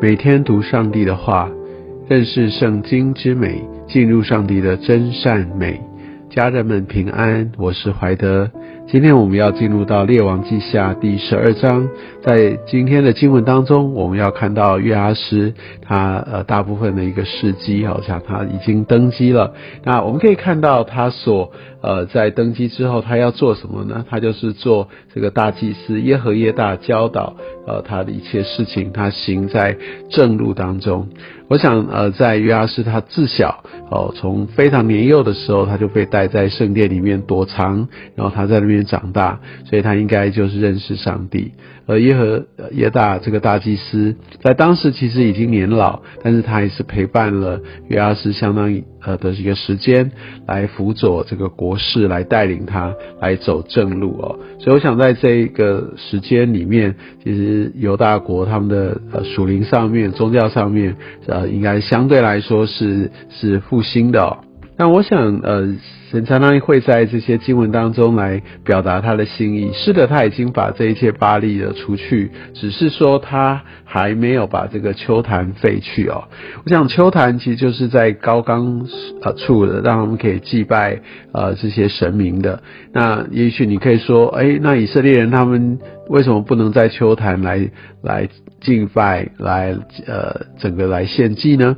每天读上帝的话，认识圣经之美，进入上帝的真善美。家人们平安，我是怀德。今天我们要进入到列王记下第十二章，在今天的经文当中，我们要看到约阿师他呃大部分的一个事迹，好像他已经登基了。那我们可以看到他所呃在登基之后，他要做什么呢？他就是做这个大祭司耶和耶大教导呃他的一切事情，他行在正路当中。我想呃在约阿师他自小哦从非常年幼的时候，他就被带在圣殿里面躲藏，然后他在那边。长大，所以他应该就是认识上帝。而耶和耶大这个大祭司，在当时其实已经年老，但是他也是陪伴了约阿斯相当于呃的一个时间，来辅佐这个国事，来带领他来走正路哦。所以我想在这个时间里面，其实犹大国他们的呃属灵上面、宗教上面，呃，应该相对来说是是复兴的。但我想呃。神常常会在这些经文当中来表达他的心意。是的，他已经把这一切巴利的除去，只是说他还没有把这个秋坛废去哦。我想秋坛其实就是在高冈呃处的，让他们可以祭拜呃这些神明的。那也许你可以说，哎，那以色列人他们为什么不能在秋坛来来敬拜，来呃整个来献祭呢？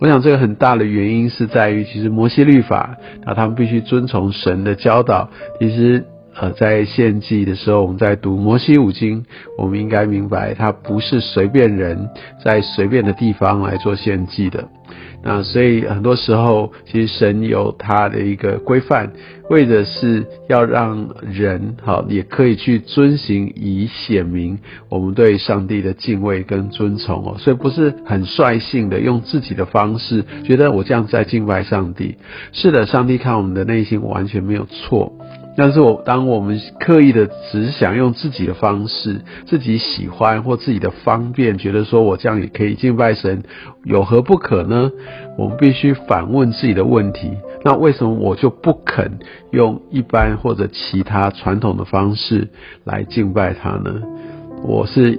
我想这个很大的原因是在于，其实摩西律法，那他们必去遵从神的教导。其实，呃，在献祭的时候，我们在读摩西五经，我们应该明白，它不是随便人在随便的地方来做献祭的。那所以很多时候，其实神有他的一个规范，为的是要让人好也可以去遵行，以显明我们对上帝的敬畏跟尊崇哦。所以不是很率性的用自己的方式，觉得我这样在敬拜上帝。是的，上帝看我们的内心完全没有错。但是我当我们刻意的只想用自己的方式、自己喜欢或自己的方便，觉得说我这样也可以敬拜神，有何不可呢？我们必须反问自己的问题：那为什么我就不肯用一般或者其他传统的方式来敬拜他呢？我是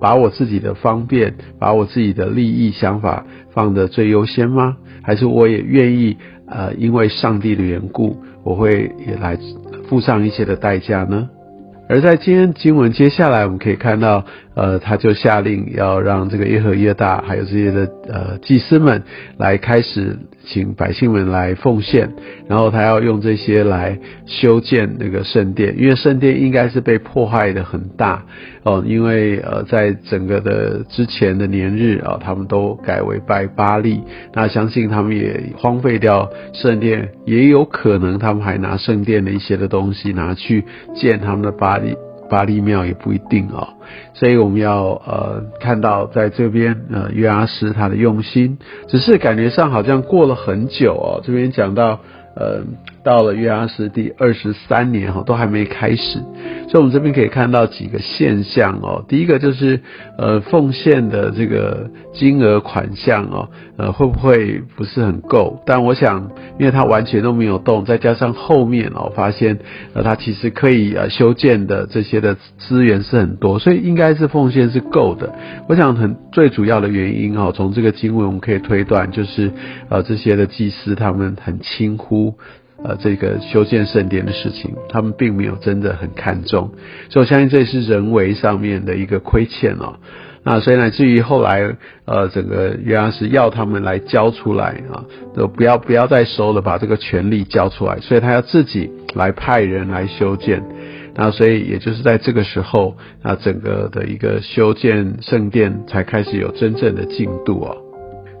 把我自己的方便、把我自己的利益想法放的最优先吗？还是我也愿意呃，因为上帝的缘故，我会也来。付上一些的代价呢？而在今天经文接下来，我们可以看到，呃，他就下令要让这个耶和耶大还有这些的呃祭司们来开始。请百姓们来奉献，然后他要用这些来修建那个圣殿，因为圣殿应该是被破坏的很大哦，因为呃，在整个的之前的年日啊，他们都改为拜巴利，那相信他们也荒废掉圣殿，也有可能他们还拿圣殿的一些的东西拿去建他们的巴利。巴利庙也不一定哦，所以我们要呃看到在这边呃约阿斯他的用心，只是感觉上好像过了很久哦，这边讲到呃。到了约阿斯第二十三年哈，都还没开始，所以我们这边可以看到几个现象哦。第一个就是呃奉献的这个金额款项哦，呃会不会不是很够？但我想，因为它完全都没有动，再加上后面哦发现呃它其实可以呃修建的这些的资源是很多，所以应该是奉献是够的。我想很最主要的原因哦，从这个经文我们可以推断，就是呃这些的祭司他们很轻忽。呃，这个修建圣殿的事情，他们并没有真的很看重，所以我相信这是人为上面的一个亏欠哦。那所以乃至于后来，呃，整个约阿是要他们来交出来啊，都不要不要再收了，把这个权利交出来，所以他要自己来派人来修建。那所以也就是在这个时候，那整个的一个修建圣殿才开始有真正的进度啊。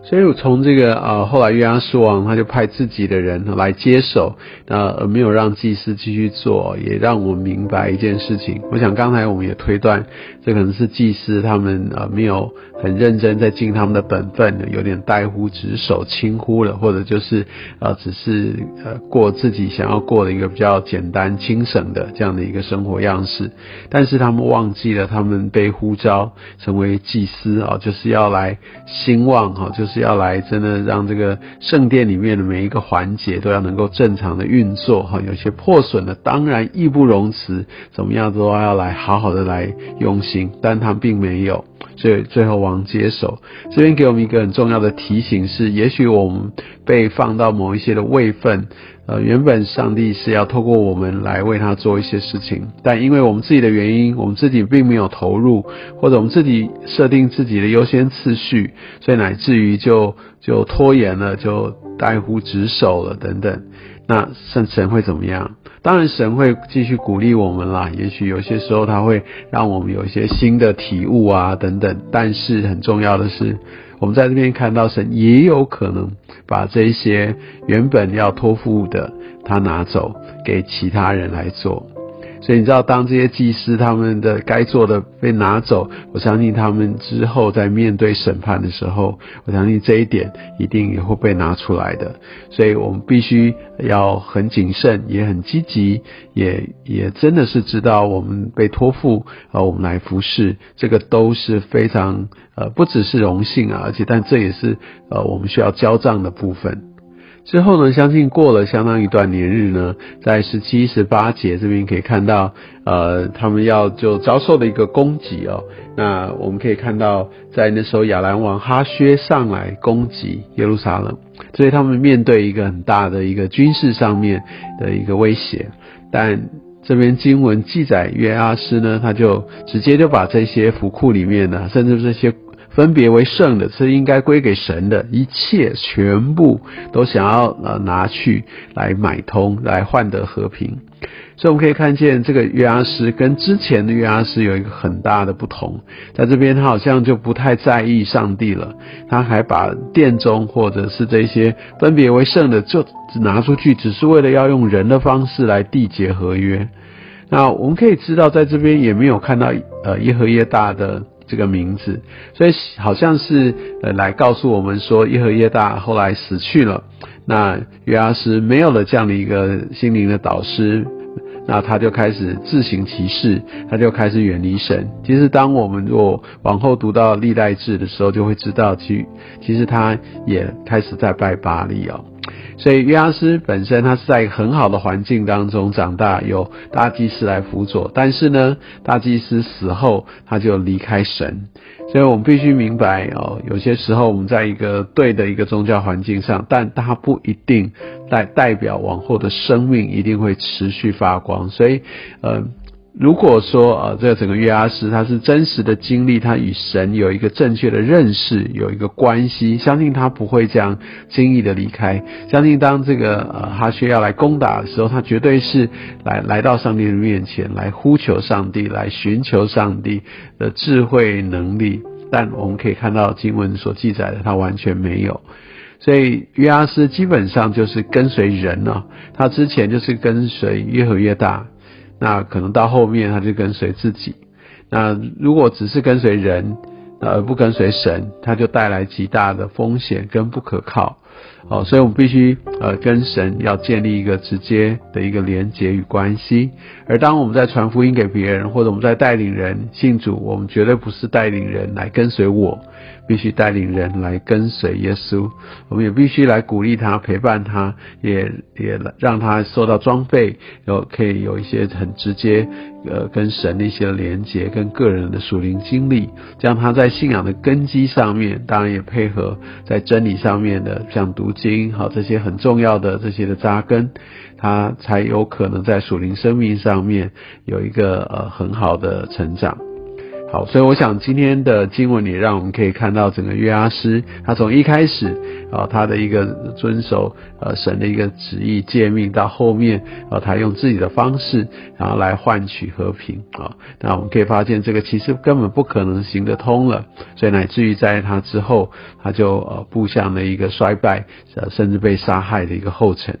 所以，我从这个啊，后来约阿斯王他就派自己的人来接手，那而没有让祭司继续做，也让我明白一件事情。我想刚才我们也推断，这可能是祭司他们啊没有很认真在尽他们的本分，有点怠忽职守、轻忽了，或者就是呃只是呃过自己想要过的一个比较简单、轻省的这样的一个生活样式。但是他们忘记了，他们被呼召成为祭司啊，就是要来兴旺哈，就是。是要来真的让这个圣殿里面的每一个环节都要能够正常的运作哈，有些破损的当然义不容辞，怎么样都要来好好的来用心，但他并没有。最最后王接手。这边给我们一个很重要的提醒是，也许我们被放到某一些的位分。呃，原本上帝是要透过我们来为他做一些事情，但因为我们自己的原因，我们自己并没有投入，或者我们自己设定自己的优先次序，所以乃至于就就拖延了，就怠忽职守了等等。那神神会怎么样？当然，神会继续鼓励我们啦。也许有些时候他会让我们有一些新的体悟啊等等。但是很重要的是，我们在这边看到神也有可能把这些原本要托付的他拿走，给其他人来做。所以你知道，当这些祭司他们的该做的被拿走，我相信他们之后在面对审判的时候，我相信这一点一定也会被拿出来的。所以我们必须要很谨慎，也很积极，也也真的是知道我们被托付啊，我们来服侍，这个都是非常呃，不只是荣幸啊，而且但这也是呃我们需要交账的部分。之后呢，相信过了相当一段年日呢，在十七、十八节这边可以看到，呃，他们要就遭受的一个攻击哦。那我们可以看到，在那时候亚兰王哈薛上来攻击耶路撒冷，所以他们面对一个很大的一个军事上面的一个威胁。但这边经文记载约阿斯呢，他就直接就把这些府库里面呢，甚至这些。分别为圣的，是应该归给神的，一切全部都想要呃拿去来买通，来换得和平。所以我们可以看见这个约阿斯跟之前的约阿斯有一个很大的不同，在这边他好像就不太在意上帝了，他还把殿中或者是这些分别为圣的就拿出去，只是为了要用人的方式来缔结合约。那我们可以知道，在这边也没有看到呃耶和耶大的。这个名字，所以好像是呃来告诉我们说，耶和耶大后来死去了，那约阿斯没有了这样的一个心灵的导师，那他就开始自行其事，他就开始远离神。其实当我们若往后读到历代志的时候，就会知道，其其实他也开始在拜巴利哦。所以约阿斯本身他是在一个很好的环境当中长大，有大祭司来辅佐。但是呢，大祭司死后他就离开神。所以我们必须明白哦，有些时候我们在一个对的一个宗教环境上，但它不一定代代表往后的生命一定会持续发光。所以，呃。如果说啊，这个整个约阿斯他是真实的经历，他与神有一个正确的认识，有一个关系，相信他不会这样轻易的离开。相信当这个呃哈薛要来攻打的时候，他绝对是来来到上帝的面前，来呼求上帝，来寻求上帝的智慧能力。但我们可以看到经文所记载的，他完全没有。所以约阿斯基本上就是跟随人呢，他之前就是跟随越和越大。那可能到后面他就跟随自己，那如果只是跟随人，而不跟随神，他就带来极大的风险跟不可靠。哦，所以我们必须呃跟神要建立一个直接的一个连结与关系。而当我们在传福音给别人，或者我们在带领人信主，我们绝对不是带领人来跟随我。必须带领人来跟随耶稣，我们也必须来鼓励他、陪伴他，也也让他受到装备，有可以有一些很直接，呃，跟神的一些连接，跟个人的属灵经历，这样他在信仰的根基上面，当然也配合在真理上面的，像读经，好这些很重要的这些的扎根，他才有可能在属灵生命上面有一个呃很好的成长。好，所以我想今天的经文也让我们可以看到整个约阿斯，他从一开始啊，他的一个遵守呃神的一个旨意诫命，到后面啊，他用自己的方式，然后来换取和平啊。那我们可以发现，这个其实根本不可能行得通了。所以乃至于在他之后，他就呃步向了一个衰败，呃甚至被杀害的一个后尘。